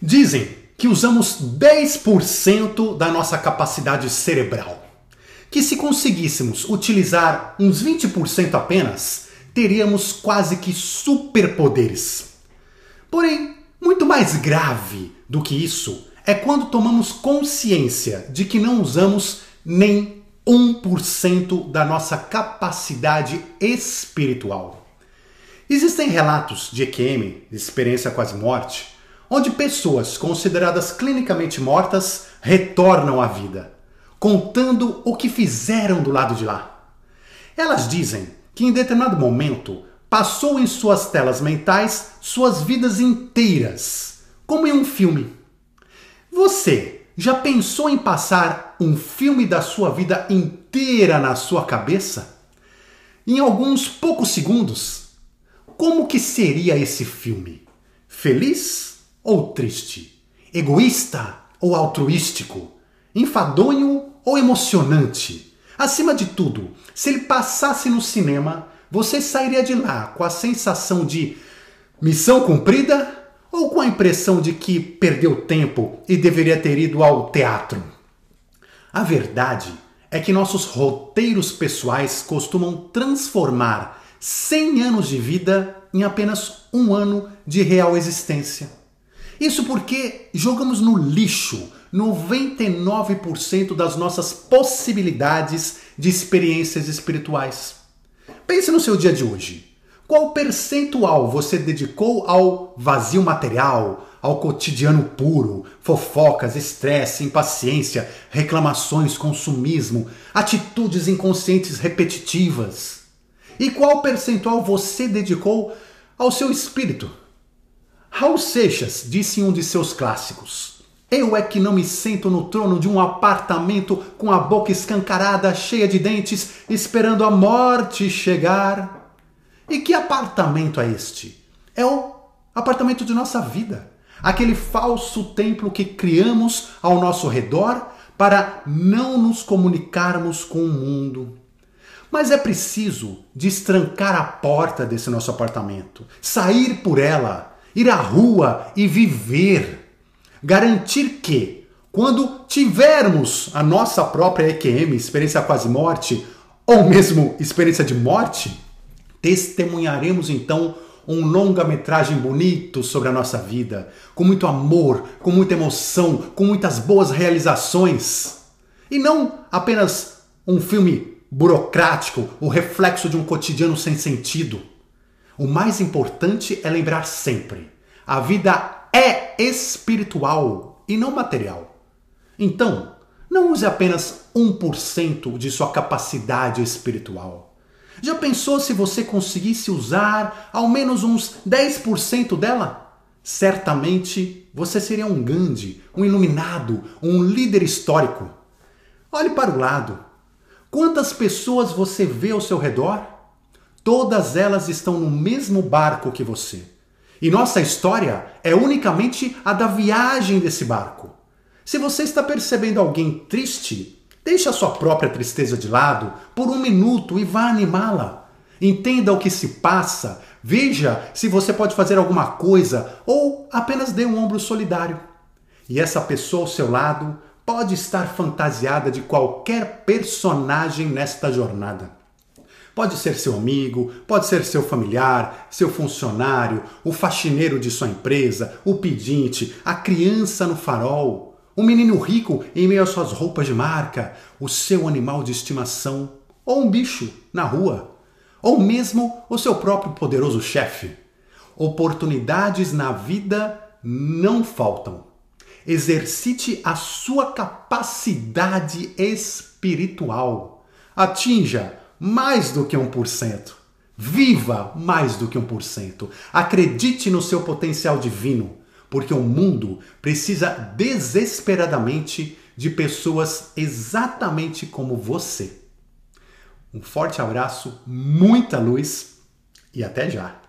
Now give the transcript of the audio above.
Dizem que usamos 10% da nossa capacidade cerebral. Que se conseguíssemos utilizar uns 20% apenas, teríamos quase que superpoderes. Porém, muito mais grave do que isso é quando tomamos consciência de que não usamos nem 1% da nossa capacidade espiritual. Existem relatos de EQM, de experiência quase morte, onde pessoas consideradas clinicamente mortas retornam à vida, contando o que fizeram do lado de lá. Elas dizem que em determinado momento passou em suas telas mentais suas vidas inteiras, como em um filme. Você já pensou em passar um filme da sua vida inteira na sua cabeça? Em alguns poucos segundos? Como que seria esse filme? Feliz ou triste, egoísta ou altruístico, enfadonho ou emocionante. Acima de tudo, se ele passasse no cinema, você sairia de lá com a sensação de missão cumprida ou com a impressão de que perdeu tempo e deveria ter ido ao teatro? A verdade é que nossos roteiros pessoais costumam transformar 100 anos de vida em apenas um ano de real existência. Isso porque jogamos no lixo 99% das nossas possibilidades de experiências espirituais. Pense no seu dia de hoje. Qual percentual você dedicou ao vazio material, ao cotidiano puro, fofocas, estresse, impaciência, reclamações, consumismo, atitudes inconscientes repetitivas? E qual percentual você dedicou ao seu espírito? Raul Seixas disse em um de seus clássicos: Eu é que não me sento no trono de um apartamento com a boca escancarada, cheia de dentes, esperando a morte chegar. E que apartamento é este? É o apartamento de nossa vida. Aquele falso templo que criamos ao nosso redor para não nos comunicarmos com o mundo. Mas é preciso destrancar a porta desse nosso apartamento, sair por ela ir à rua e viver. Garantir que, quando tivermos a nossa própria EQM, experiência quase morte, ou mesmo experiência de morte, testemunharemos então um longa-metragem bonito sobre a nossa vida, com muito amor, com muita emoção, com muitas boas realizações. E não apenas um filme burocrático, o reflexo de um cotidiano sem sentido. O mais importante é lembrar sempre: a vida é espiritual e não material. Então, não use apenas 1% de sua capacidade espiritual. Já pensou se você conseguisse usar ao menos uns 10% dela? Certamente você seria um Gandhi, um iluminado, um líder histórico. Olhe para o lado. Quantas pessoas você vê ao seu redor? Todas elas estão no mesmo barco que você. E nossa história é unicamente a da viagem desse barco. Se você está percebendo alguém triste, deixe a sua própria tristeza de lado por um minuto e vá animá-la. Entenda o que se passa, veja se você pode fazer alguma coisa ou apenas dê um ombro solidário. E essa pessoa ao seu lado pode estar fantasiada de qualquer personagem nesta jornada. Pode ser seu amigo, pode ser seu familiar, seu funcionário, o faxineiro de sua empresa, o pedinte, a criança no farol, o menino rico em meio às suas roupas de marca, o seu animal de estimação, ou um bicho na rua, ou mesmo o seu próprio poderoso chefe. Oportunidades na vida não faltam. Exercite a sua capacidade espiritual. Atinja mais do que 1%. Viva mais do que 1%. Acredite no seu potencial divino, porque o mundo precisa desesperadamente de pessoas exatamente como você. Um forte abraço, muita luz e até já!